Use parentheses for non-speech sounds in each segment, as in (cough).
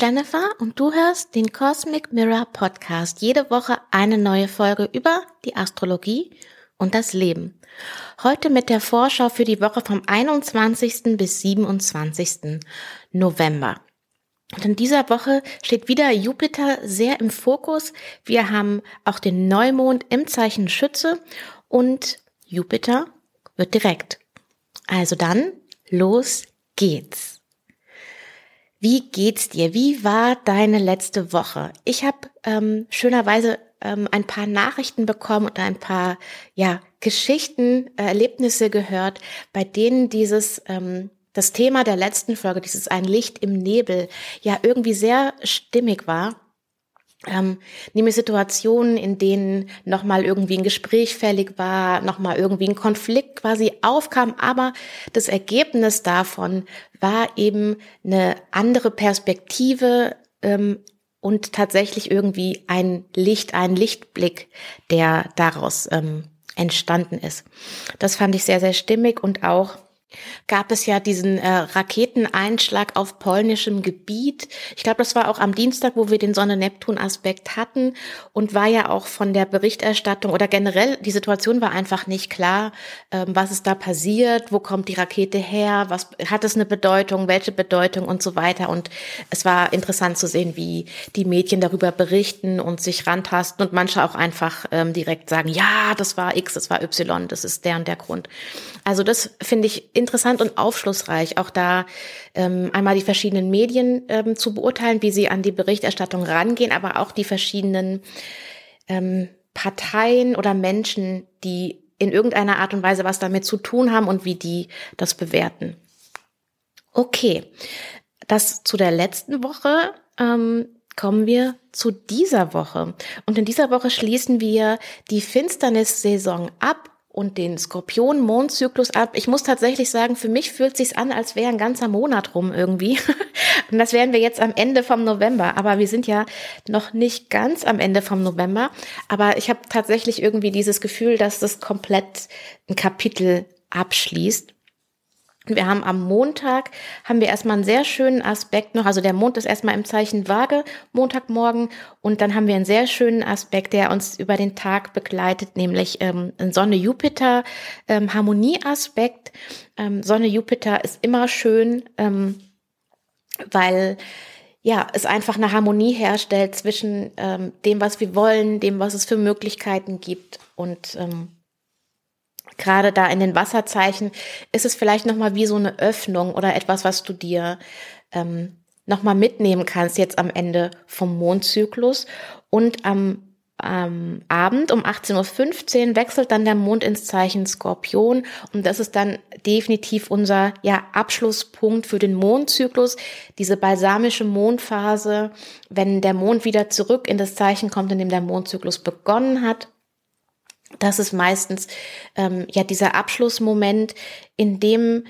Jennifer und du hörst den Cosmic Mirror Podcast. Jede Woche eine neue Folge über die Astrologie und das Leben. Heute mit der Vorschau für die Woche vom 21. bis 27. November. Und in dieser Woche steht wieder Jupiter sehr im Fokus. Wir haben auch den Neumond im Zeichen Schütze und Jupiter wird direkt. Also dann, los geht's. Wie geht's dir? Wie war deine letzte Woche? Ich habe ähm, schönerweise ähm, ein paar Nachrichten bekommen und ein paar ja Geschichten, äh, Erlebnisse gehört, bei denen dieses ähm, das Thema der letzten Folge, dieses ein Licht im Nebel, ja irgendwie sehr stimmig war ähm, nehme Situationen, in denen nochmal irgendwie ein Gespräch fällig war, nochmal irgendwie ein Konflikt quasi aufkam, aber das Ergebnis davon war eben eine andere Perspektive ähm, und tatsächlich irgendwie ein Licht, ein Lichtblick, der daraus ähm, entstanden ist. Das fand ich sehr, sehr stimmig und auch gab es ja diesen äh, Raketeneinschlag auf polnischem Gebiet. Ich glaube, das war auch am Dienstag, wo wir den Sonne-Neptun-Aspekt hatten und war ja auch von der Berichterstattung oder generell die Situation war einfach nicht klar, ähm, was ist da passiert, wo kommt die Rakete her, was hat es eine Bedeutung, welche Bedeutung und so weiter. Und es war interessant zu sehen, wie die Medien darüber berichten und sich rantasten und manche auch einfach ähm, direkt sagen, ja, das war X, das war Y, das ist der und der Grund. Also das finde ich interessant und aufschlussreich, auch da ähm, einmal die verschiedenen Medien ähm, zu beurteilen, wie sie an die Berichterstattung rangehen, aber auch die verschiedenen ähm, Parteien oder Menschen, die in irgendeiner Art und Weise was damit zu tun haben und wie die das bewerten. Okay, das zu der letzten Woche. Ähm, kommen wir zu dieser Woche. Und in dieser Woche schließen wir die Finsternissaison ab und den Skorpion-Mondzyklus ab. Ich muss tatsächlich sagen, für mich fühlt sich's an, als wäre ein ganzer Monat rum irgendwie. (laughs) Und das wären wir jetzt am Ende vom November. Aber wir sind ja noch nicht ganz am Ende vom November. Aber ich habe tatsächlich irgendwie dieses Gefühl, dass das komplett ein Kapitel abschließt. Wir haben am Montag, haben wir erstmal einen sehr schönen Aspekt noch, also der Mond ist erstmal im Zeichen Waage, Montagmorgen, und dann haben wir einen sehr schönen Aspekt, der uns über den Tag begleitet, nämlich ähm, Sonne-Jupiter-Harmonie-Aspekt. Ähm, Sonne-Jupiter ist immer schön, ähm, weil ja, es einfach eine Harmonie herstellt zwischen ähm, dem, was wir wollen, dem, was es für Möglichkeiten gibt. Und ähm, gerade da in den Wasserzeichen ist es vielleicht nochmal wie so eine Öffnung oder etwas, was du dir ähm, nochmal mitnehmen kannst jetzt am Ende vom Mondzyklus. Und am am Abend um 18.15 Uhr wechselt dann der Mond ins Zeichen Skorpion und das ist dann definitiv unser ja, Abschlusspunkt für den Mondzyklus, diese balsamische Mondphase, wenn der Mond wieder zurück in das Zeichen kommt, in dem der Mondzyklus begonnen hat das ist meistens ähm, ja dieser Abschlussmoment, in dem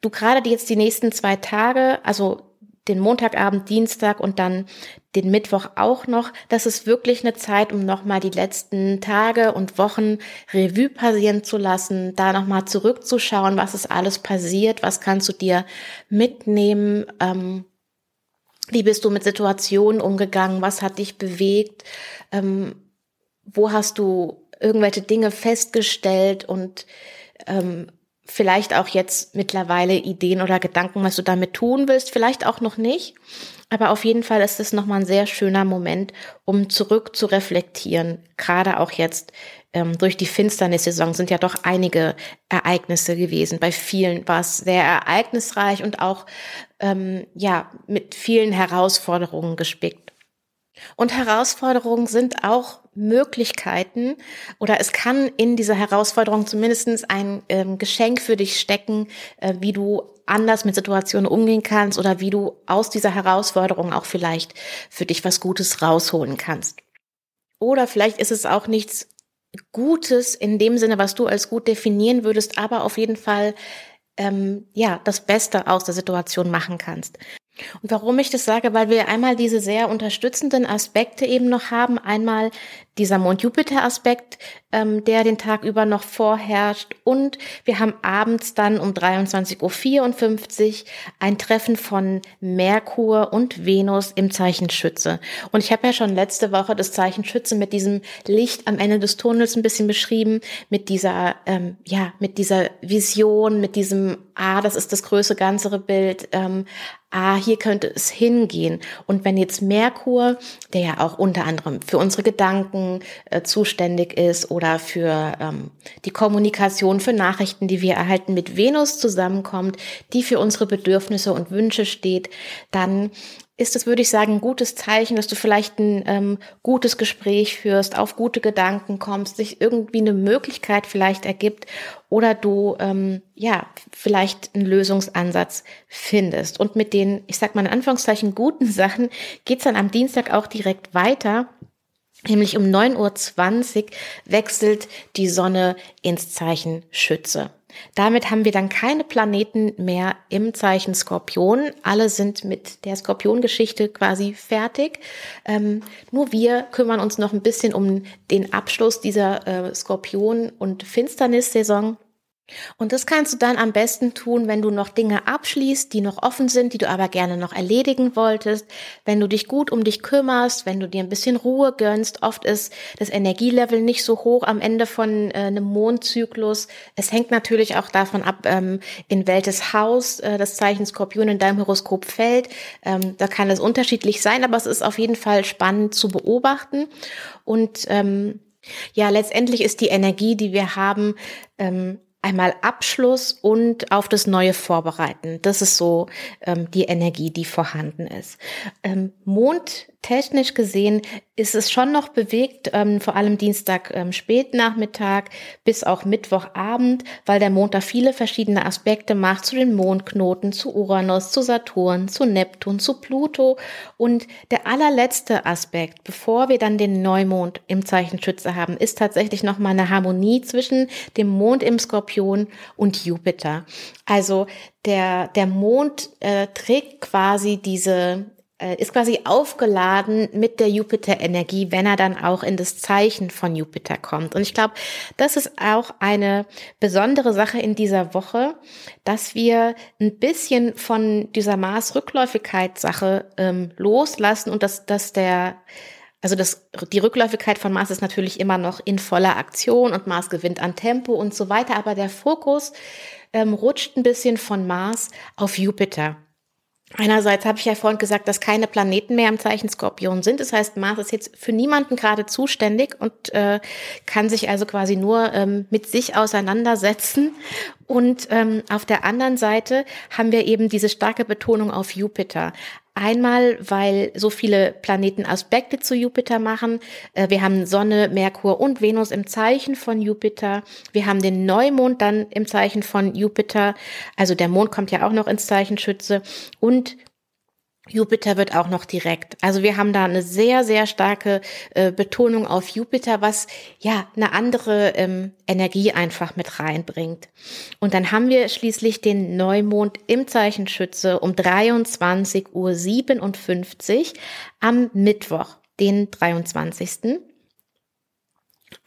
du gerade jetzt die nächsten zwei Tage, also den Montagabend, Dienstag und dann den Mittwoch auch noch. Das ist wirklich eine Zeit, um nochmal die letzten Tage und Wochen Revue passieren zu lassen, da nochmal zurückzuschauen, was ist alles passiert, was kannst du dir mitnehmen, ähm, wie bist du mit Situationen umgegangen, was hat dich bewegt, ähm, wo hast du irgendwelche Dinge festgestellt und ähm, vielleicht auch jetzt mittlerweile Ideen oder Gedanken, was du damit tun willst, vielleicht auch noch nicht. Aber auf jeden Fall ist es nochmal ein sehr schöner Moment, um zurück zu reflektieren. Gerade auch jetzt ähm, durch die Finsternissaison sind ja doch einige Ereignisse gewesen. Bei vielen war es sehr ereignisreich und auch ähm, ja mit vielen Herausforderungen gespickt. Und Herausforderungen sind auch Möglichkeiten oder es kann in dieser Herausforderung zumindest ein ähm, Geschenk für dich stecken, äh, wie du anders mit Situationen umgehen kannst oder wie du aus dieser Herausforderung auch vielleicht für dich was Gutes rausholen kannst. Oder vielleicht ist es auch nichts Gutes in dem Sinne, was du als gut definieren würdest, aber auf jeden Fall ähm, ja das Beste aus der Situation machen kannst. Und warum ich das sage, weil wir einmal diese sehr unterstützenden Aspekte eben noch haben. Einmal dieser Mond-Jupiter-Aspekt, ähm, der den Tag über noch vorherrscht. Und wir haben abends dann um 23.54 Uhr ein Treffen von Merkur und Venus im Zeichen Schütze. Und ich habe ja schon letzte Woche das Zeichen Schütze mit diesem Licht am Ende des Tunnels ein bisschen beschrieben, mit dieser, ähm, ja, mit dieser Vision, mit diesem, ah, das ist das größere, ganzere Bild, ähm, ah, hier könnte es hingehen. Und wenn jetzt Merkur, der ja auch unter anderem für unsere Gedanken äh, zuständig ist oder für ähm, die Kommunikation, für Nachrichten, die wir erhalten, mit Venus zusammenkommt, die für unsere Bedürfnisse und Wünsche steht, dann ist es, würde ich sagen, ein gutes Zeichen, dass du vielleicht ein ähm, gutes Gespräch führst, auf gute Gedanken kommst, sich irgendwie eine Möglichkeit vielleicht ergibt oder du ähm, ja vielleicht einen Lösungsansatz findest. Und mit den, ich sag mal in Anführungszeichen, guten (laughs) Sachen geht's dann am Dienstag auch direkt weiter. Nämlich um 9.20 Uhr wechselt die Sonne ins Zeichen Schütze. Damit haben wir dann keine Planeten mehr im Zeichen Skorpion. Alle sind mit der Skorpiongeschichte quasi fertig. Ähm, nur wir kümmern uns noch ein bisschen um den Abschluss dieser äh, Skorpion- und Finsternissaison. Und das kannst du dann am besten tun, wenn du noch Dinge abschließt, die noch offen sind, die du aber gerne noch erledigen wolltest, wenn du dich gut um dich kümmerst, wenn du dir ein bisschen Ruhe gönnst. Oft ist das Energielevel nicht so hoch am Ende von äh, einem Mondzyklus. Es hängt natürlich auch davon ab, ähm, in welches Haus äh, das Zeichen Skorpion in deinem Horoskop fällt. Ähm, da kann es unterschiedlich sein, aber es ist auf jeden Fall spannend zu beobachten. Und ähm, ja, letztendlich ist die Energie, die wir haben, ähm, einmal Abschluss und auf das Neue vorbereiten. Das ist so ähm, die Energie, die vorhanden ist. Ähm, Mond technisch gesehen ist es schon noch bewegt, ähm, vor allem Dienstag ähm, Spätnachmittag bis auch Mittwochabend, weil der Mond da viele verschiedene Aspekte macht zu den Mondknoten, zu Uranus, zu Saturn, zu Neptun, zu Pluto. Und der allerletzte Aspekt, bevor wir dann den Neumond im Zeichen Schütze haben, ist tatsächlich nochmal eine Harmonie zwischen dem Mond im Skorpion und Jupiter. Also der, der Mond äh, trägt quasi diese ist quasi aufgeladen mit der Jupiter-Energie, wenn er dann auch in das Zeichen von Jupiter kommt. Und ich glaube, das ist auch eine besondere Sache in dieser Woche, dass wir ein bisschen von dieser Mars-Rückläufigkeit-Sache ähm, loslassen und dass, dass der also das, die Rückläufigkeit von Mars ist natürlich immer noch in voller Aktion und Mars gewinnt an Tempo und so weiter, aber der Fokus ähm, rutscht ein bisschen von Mars auf Jupiter. Einerseits habe ich ja vorhin gesagt, dass keine Planeten mehr im Zeichen Skorpion sind. Das heißt, Mars ist jetzt für niemanden gerade zuständig und äh, kann sich also quasi nur ähm, mit sich auseinandersetzen. Und ähm, auf der anderen Seite haben wir eben diese starke Betonung auf Jupiter. Einmal, weil so viele Planeten Aspekte zu Jupiter machen. Äh, wir haben Sonne, Merkur und Venus im Zeichen von Jupiter. Wir haben den Neumond dann im Zeichen von Jupiter. Also der Mond kommt ja auch noch ins Zeichen Schütze. Und Jupiter wird auch noch direkt. Also wir haben da eine sehr, sehr starke äh, Betonung auf Jupiter, was ja eine andere ähm, Energie einfach mit reinbringt. Und dann haben wir schließlich den Neumond im Zeichen Schütze um 23.57 Uhr am Mittwoch, den 23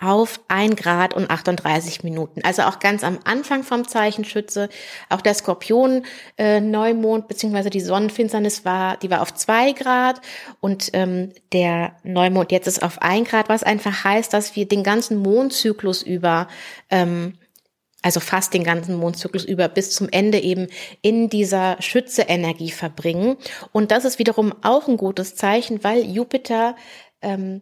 auf ein Grad und 38 Minuten. Also auch ganz am Anfang vom Zeichenschütze. Auch der Skorpion äh, Neumond beziehungsweise die Sonnenfinsternis war, die war auf zwei Grad und ähm, der Neumond jetzt ist auf ein Grad, was einfach heißt, dass wir den ganzen Mondzyklus über ähm, also fast den ganzen Mondzyklus über bis zum Ende eben in dieser Schütze-Energie verbringen. Und das ist wiederum auch ein gutes Zeichen, weil Jupiter ähm,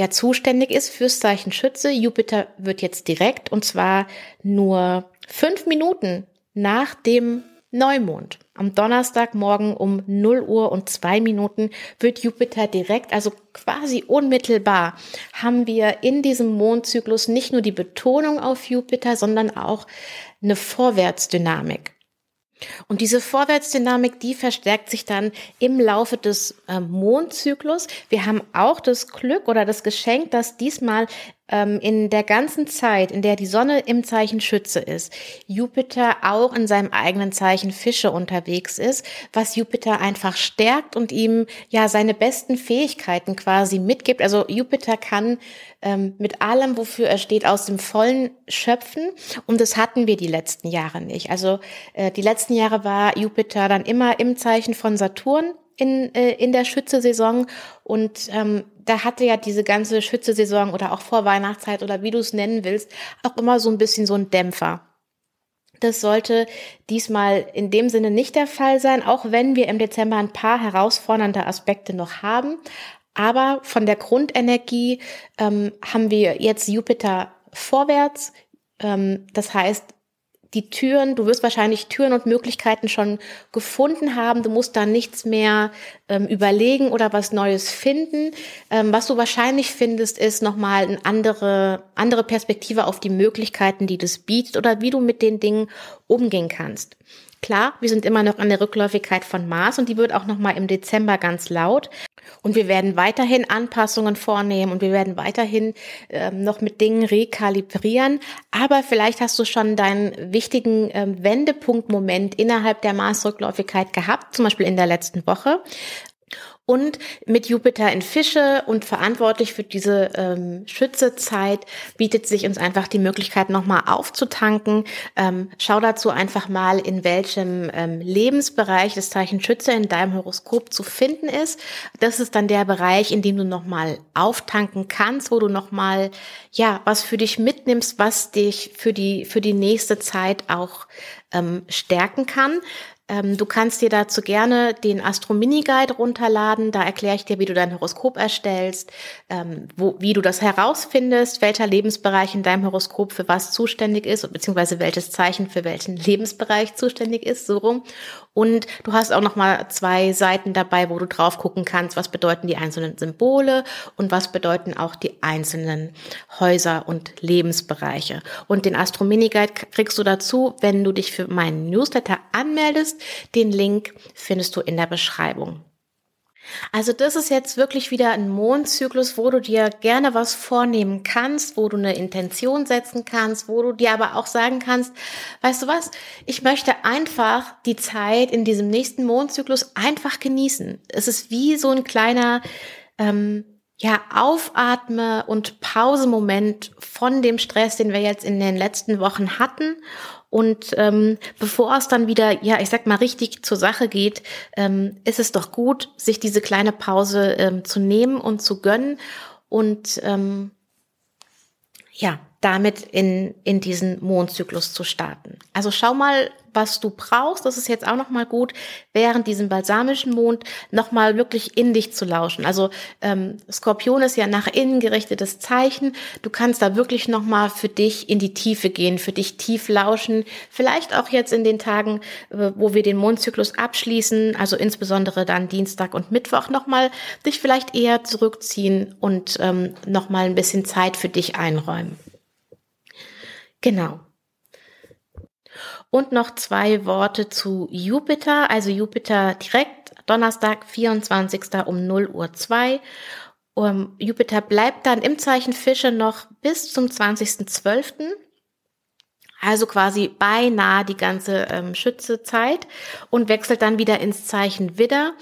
er zuständig ist fürs Zeichen Schütze. Jupiter wird jetzt direkt und zwar nur fünf Minuten nach dem Neumond. Am Donnerstagmorgen um 0 Uhr und zwei Minuten wird Jupiter direkt, also quasi unmittelbar, haben wir in diesem Mondzyklus nicht nur die Betonung auf Jupiter, sondern auch eine Vorwärtsdynamik. Und diese Vorwärtsdynamik, die verstärkt sich dann im Laufe des äh, Mondzyklus. Wir haben auch das Glück oder das Geschenk, dass diesmal in der ganzen Zeit, in der die Sonne im Zeichen Schütze ist, Jupiter auch in seinem eigenen Zeichen Fische unterwegs ist, was Jupiter einfach stärkt und ihm ja seine besten Fähigkeiten quasi mitgibt. Also Jupiter kann ähm, mit allem, wofür er steht, aus dem Vollen schöpfen. Und das hatten wir die letzten Jahre nicht. Also äh, die letzten Jahre war Jupiter dann immer im Zeichen von Saturn in, äh, in der Schütze-Saison. Und ähm, da hatte ja diese ganze Schütze-Saison oder auch Vorweihnachtszeit oder wie du es nennen willst, auch immer so ein bisschen so ein Dämpfer. Das sollte diesmal in dem Sinne nicht der Fall sein, auch wenn wir im Dezember ein paar herausfordernde Aspekte noch haben. Aber von der Grundenergie ähm, haben wir jetzt Jupiter vorwärts. Ähm, das heißt, die Türen, du wirst wahrscheinlich Türen und Möglichkeiten schon gefunden haben. Du musst da nichts mehr ähm, überlegen oder was Neues finden. Ähm, was du wahrscheinlich findest, ist nochmal eine andere, andere Perspektive auf die Möglichkeiten, die das bietet oder wie du mit den Dingen umgehen kannst. Klar, wir sind immer noch an der Rückläufigkeit von Mars und die wird auch nochmal im Dezember ganz laut. Und wir werden weiterhin Anpassungen vornehmen und wir werden weiterhin ähm, noch mit Dingen rekalibrieren. Aber vielleicht hast du schon deinen wichtigen ähm, Wendepunktmoment innerhalb der Maßrückläufigkeit gehabt, zum Beispiel in der letzten Woche und mit Jupiter in Fische und verantwortlich für diese ähm, Schützezeit bietet sich uns einfach die Möglichkeit, nochmal aufzutanken. Ähm, schau dazu einfach mal, in welchem ähm, Lebensbereich das Zeichen Schütze in deinem Horoskop zu finden ist. Das ist dann der Bereich, in dem du nochmal auftanken kannst, wo du nochmal, ja, was für dich mitnimmst, was dich für die, für die nächste Zeit auch ähm, stärken kann. Ähm, du kannst dir dazu gerne den Astro Mini Guide runterladen. Da erkläre ich dir, wie du dein Horoskop erstellst, ähm, wo, wie du das herausfindest, welcher Lebensbereich in deinem Horoskop für was zuständig ist, beziehungsweise welches Zeichen für welchen Lebensbereich zuständig ist, so rum. Und du hast auch noch mal zwei Seiten dabei, wo du drauf gucken kannst, was bedeuten die einzelnen Symbole und was bedeuten auch die einzelnen Häuser und Lebensbereiche. Und den Astro Mini Guide kriegst du dazu, wenn du dich für meinen Newsletter anmeldest. Den Link findest du in der Beschreibung. Also das ist jetzt wirklich wieder ein Mondzyklus, wo du dir gerne was vornehmen kannst, wo du eine Intention setzen kannst, wo du dir aber auch sagen kannst, weißt du was, ich möchte einfach die Zeit in diesem nächsten Mondzyklus einfach genießen. Es ist wie so ein kleiner ähm, ja, Aufatme- und Pausemoment von dem Stress, den wir jetzt in den letzten Wochen hatten und ähm, bevor es dann wieder, ja, ich sag mal, richtig zur Sache geht, ähm, ist es doch gut, sich diese kleine Pause ähm, zu nehmen und zu gönnen. Und ähm, ja, damit in, in diesen Mondzyklus zu starten. Also schau mal, was du brauchst. Das ist jetzt auch nochmal gut, während diesem balsamischen Mond nochmal wirklich in dich zu lauschen. Also ähm, Skorpion ist ja nach innen gerichtetes Zeichen. Du kannst da wirklich nochmal für dich in die Tiefe gehen, für dich tief lauschen. Vielleicht auch jetzt in den Tagen, äh, wo wir den Mondzyklus abschließen, also insbesondere dann Dienstag und Mittwoch nochmal, dich vielleicht eher zurückziehen und ähm, nochmal ein bisschen Zeit für dich einräumen. Genau. Und noch zwei Worte zu Jupiter. Also Jupiter direkt Donnerstag, 24. um 0 Uhr 2. Um, Jupiter bleibt dann im Zeichen Fische noch bis zum 20.12. Also quasi beinahe die ganze ähm, Schützezeit und wechselt dann wieder ins Zeichen Widder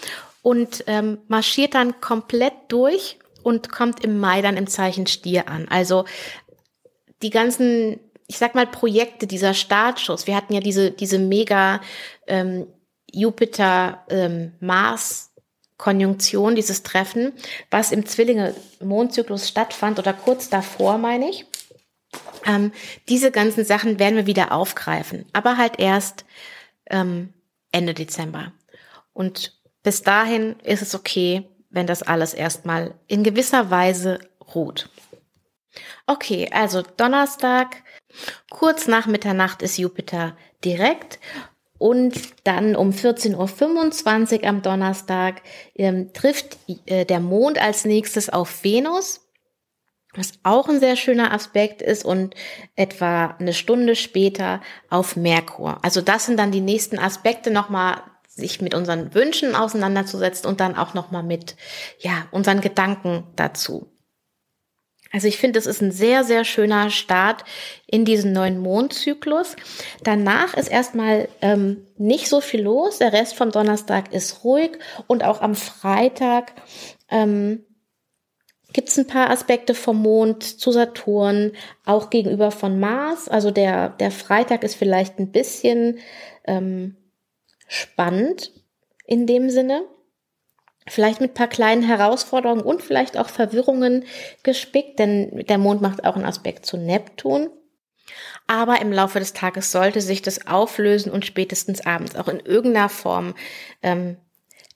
und ähm, marschiert dann komplett durch und kommt im Mai dann im Zeichen Stier an. Also die ganzen ich sag mal, Projekte, dieser Startschuss. Wir hatten ja diese, diese mega ähm, Jupiter-Mars-Konjunktion, ähm, dieses Treffen, was im Zwillinge-Mondzyklus stattfand oder kurz davor, meine ich. Ähm, diese ganzen Sachen werden wir wieder aufgreifen, aber halt erst ähm, Ende Dezember. Und bis dahin ist es okay, wenn das alles erstmal in gewisser Weise ruht. Okay, also Donnerstag, kurz nach Mitternacht ist Jupiter direkt und dann um 14.25 Uhr am Donnerstag ähm, trifft äh, der Mond als nächstes auf Venus, was auch ein sehr schöner Aspekt ist und etwa eine Stunde später auf Merkur. Also das sind dann die nächsten Aspekte nochmal sich mit unseren Wünschen auseinanderzusetzen und dann auch nochmal mit, ja, unseren Gedanken dazu. Also ich finde, das ist ein sehr, sehr schöner Start in diesen neuen Mondzyklus. Danach ist erstmal ähm, nicht so viel los. Der Rest vom Donnerstag ist ruhig und auch am Freitag ähm, gibt es ein paar Aspekte vom Mond zu Saturn, auch gegenüber von Mars. Also der, der Freitag ist vielleicht ein bisschen ähm, spannend in dem Sinne vielleicht mit paar kleinen Herausforderungen und vielleicht auch Verwirrungen gespickt, denn der Mond macht auch einen Aspekt zu Neptun. Aber im Laufe des Tages sollte sich das auflösen und spätestens abends auch in irgendeiner Form ähm,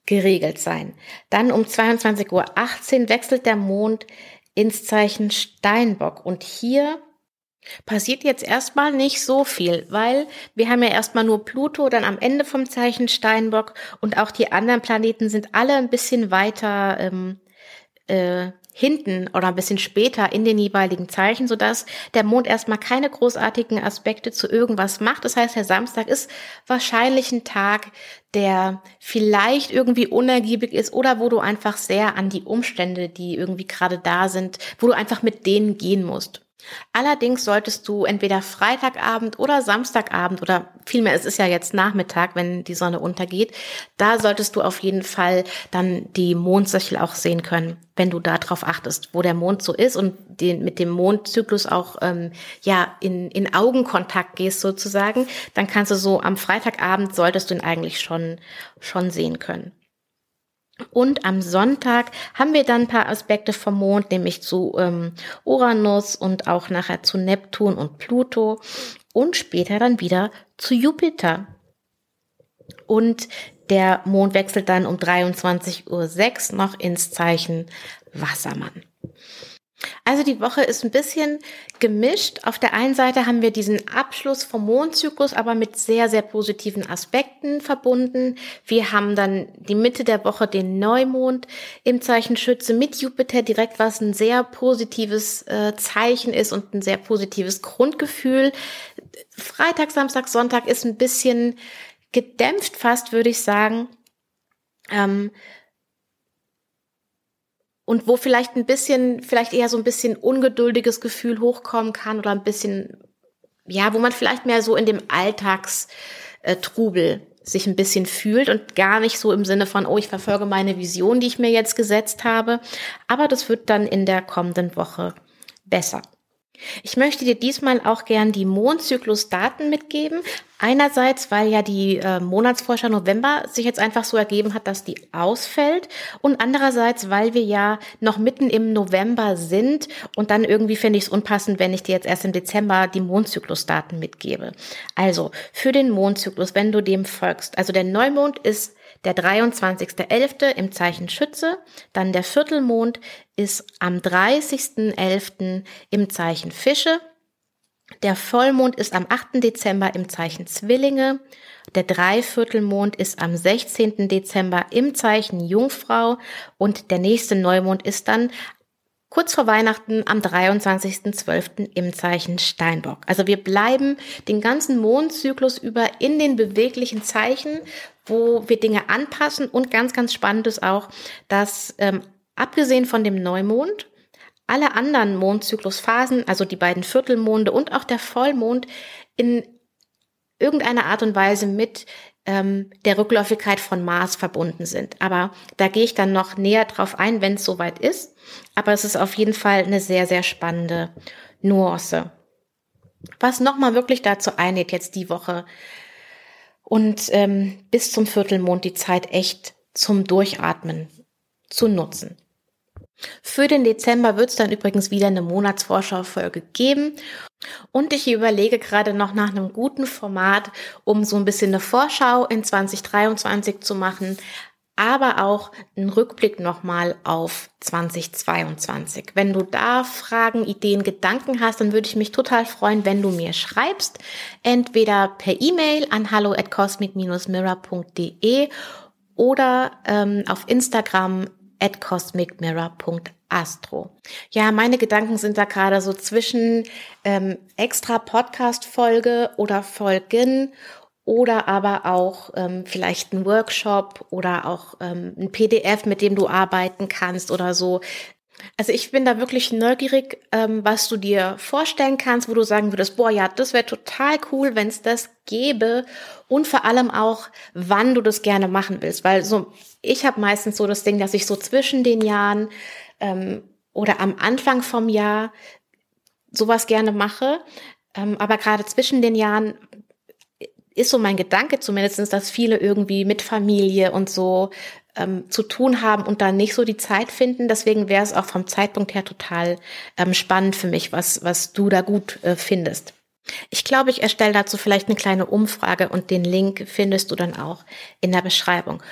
geregelt sein. Dann um 22.18 Uhr wechselt der Mond ins Zeichen Steinbock und hier Passiert jetzt erstmal nicht so viel, weil wir haben ja erstmal nur Pluto dann am Ende vom Zeichen Steinbock und auch die anderen Planeten sind alle ein bisschen weiter ähm, äh, hinten oder ein bisschen später in den jeweiligen Zeichen, sodass der Mond erstmal keine großartigen Aspekte zu irgendwas macht. Das heißt, der Samstag ist wahrscheinlich ein Tag, der vielleicht irgendwie unergiebig ist oder wo du einfach sehr an die Umstände, die irgendwie gerade da sind, wo du einfach mit denen gehen musst. Allerdings solltest du entweder Freitagabend oder Samstagabend oder vielmehr, es ist ja jetzt Nachmittag, wenn die Sonne untergeht, da solltest du auf jeden Fall dann die Mondsichel auch sehen können, wenn du darauf achtest, wo der Mond so ist und den, mit dem Mondzyklus auch ähm, ja in, in Augenkontakt gehst sozusagen, dann kannst du so am Freitagabend solltest du ihn eigentlich schon schon sehen können. Und am Sonntag haben wir dann ein paar Aspekte vom Mond, nämlich zu ähm, Uranus und auch nachher zu Neptun und Pluto und später dann wieder zu Jupiter. Und der Mond wechselt dann um 23.06 Uhr noch ins Zeichen Wassermann. Also die Woche ist ein bisschen gemischt. Auf der einen Seite haben wir diesen Abschluss vom Mondzyklus, aber mit sehr, sehr positiven Aspekten verbunden. Wir haben dann die Mitte der Woche den Neumond im Zeichen Schütze mit Jupiter direkt, was ein sehr positives äh, Zeichen ist und ein sehr positives Grundgefühl. Freitag, Samstag, Sonntag ist ein bisschen gedämpft fast, würde ich sagen. Ähm, und wo vielleicht ein bisschen, vielleicht eher so ein bisschen ungeduldiges Gefühl hochkommen kann oder ein bisschen, ja, wo man vielleicht mehr so in dem Alltagstrubel äh, sich ein bisschen fühlt und gar nicht so im Sinne von, oh, ich verfolge meine Vision, die ich mir jetzt gesetzt habe. Aber das wird dann in der kommenden Woche besser. Ich möchte dir diesmal auch gern die Mondzyklusdaten mitgeben. Einerseits, weil ja die äh, Monatsforscher November sich jetzt einfach so ergeben hat, dass die ausfällt. Und andererseits, weil wir ja noch mitten im November sind. Und dann irgendwie finde ich es unpassend, wenn ich dir jetzt erst im Dezember die Mondzyklusdaten mitgebe. Also, für den Mondzyklus, wenn du dem folgst. Also der Neumond ist der 23.11. im Zeichen Schütze, dann der Viertelmond ist am 30.11. im Zeichen Fische, der Vollmond ist am 8. Dezember im Zeichen Zwillinge, der Dreiviertelmond ist am 16. Dezember im Zeichen Jungfrau und der nächste Neumond ist dann kurz vor Weihnachten am 23.12. im Zeichen Steinbock. Also wir bleiben den ganzen Mondzyklus über in den beweglichen Zeichen, wo wir Dinge anpassen und ganz, ganz spannend ist auch, dass ähm, abgesehen von dem Neumond alle anderen Mondzyklusphasen, also die beiden Viertelmonde und auch der Vollmond in irgendeiner Art und Weise mit ähm, der Rückläufigkeit von Mars verbunden sind. Aber da gehe ich dann noch näher drauf ein, wenn es soweit ist. Aber es ist auf jeden Fall eine sehr, sehr spannende Nuance. Was nochmal wirklich dazu einlädt, jetzt die Woche und ähm, bis zum Viertelmond die Zeit echt zum Durchatmen zu nutzen. Für den Dezember wird es dann übrigens wieder eine Monatsvorschau-Folge geben. Und ich überlege gerade noch nach einem guten Format, um so ein bisschen eine Vorschau in 2023 zu machen, aber auch einen Rückblick nochmal auf 2022. Wenn du da Fragen, Ideen, Gedanken hast, dann würde ich mich total freuen, wenn du mir schreibst. Entweder per E-Mail an hallo at cosmic-mirror.de oder ähm, auf Instagram at cosmicmirror.astro. Ja, meine Gedanken sind da gerade so zwischen ähm, extra Podcast-Folge oder Folgen oder aber auch ähm, vielleicht ein Workshop oder auch ähm, ein PDF, mit dem du arbeiten kannst oder so. Also ich bin da wirklich neugierig, ähm, was du dir vorstellen kannst, wo du sagen würdest, boah, ja, das wäre total cool, wenn es das gäbe. Und vor allem auch, wann du das gerne machen willst, weil so ich habe meistens so das Ding, dass ich so zwischen den Jahren ähm, oder am Anfang vom Jahr sowas gerne mache, ähm, aber gerade zwischen den Jahren ist so mein Gedanke zumindestens, dass viele irgendwie mit Familie und so ähm, zu tun haben und da nicht so die Zeit finden. Deswegen wäre es auch vom Zeitpunkt her total ähm, spannend für mich, was, was du da gut äh, findest. Ich glaube, ich erstelle dazu vielleicht eine kleine Umfrage und den Link findest du dann auch in der Beschreibung.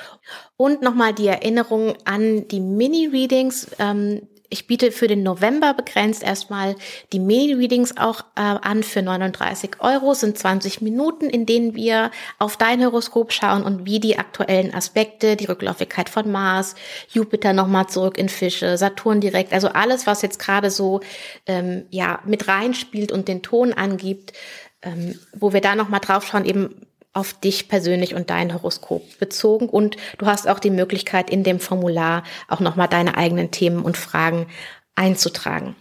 Und nochmal die Erinnerung an die Mini-Readings. Ähm, ich biete für den November begrenzt erstmal die Mini-Readings auch äh, an für 39 Euro. sind 20 Minuten, in denen wir auf dein Horoskop schauen und wie die aktuellen Aspekte, die Rückläufigkeit von Mars, Jupiter nochmal zurück in Fische, Saturn direkt, also alles, was jetzt gerade so ähm, ja mit reinspielt und den Ton angibt, ähm, wo wir da nochmal drauf schauen, eben auf dich persönlich und dein Horoskop bezogen. Und du hast auch die Möglichkeit, in dem Formular auch nochmal deine eigenen Themen und Fragen einzutragen.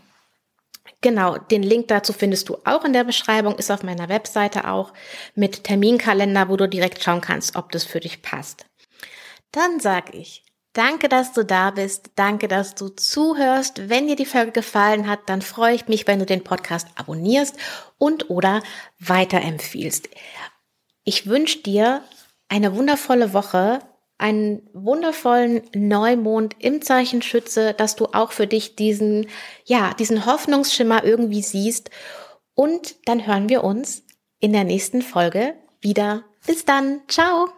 Genau, den Link dazu findest du auch in der Beschreibung, ist auf meiner Webseite auch mit Terminkalender, wo du direkt schauen kannst, ob das für dich passt. Dann sag ich, danke, dass du da bist, danke, dass du zuhörst. Wenn dir die Folge gefallen hat, dann freue ich mich, wenn du den Podcast abonnierst und oder weiterempfiehlst. Ich wünsche dir eine wundervolle Woche, einen wundervollen Neumond im Zeichen Schütze, dass du auch für dich diesen, ja, diesen Hoffnungsschimmer irgendwie siehst. Und dann hören wir uns in der nächsten Folge wieder. Bis dann. Ciao.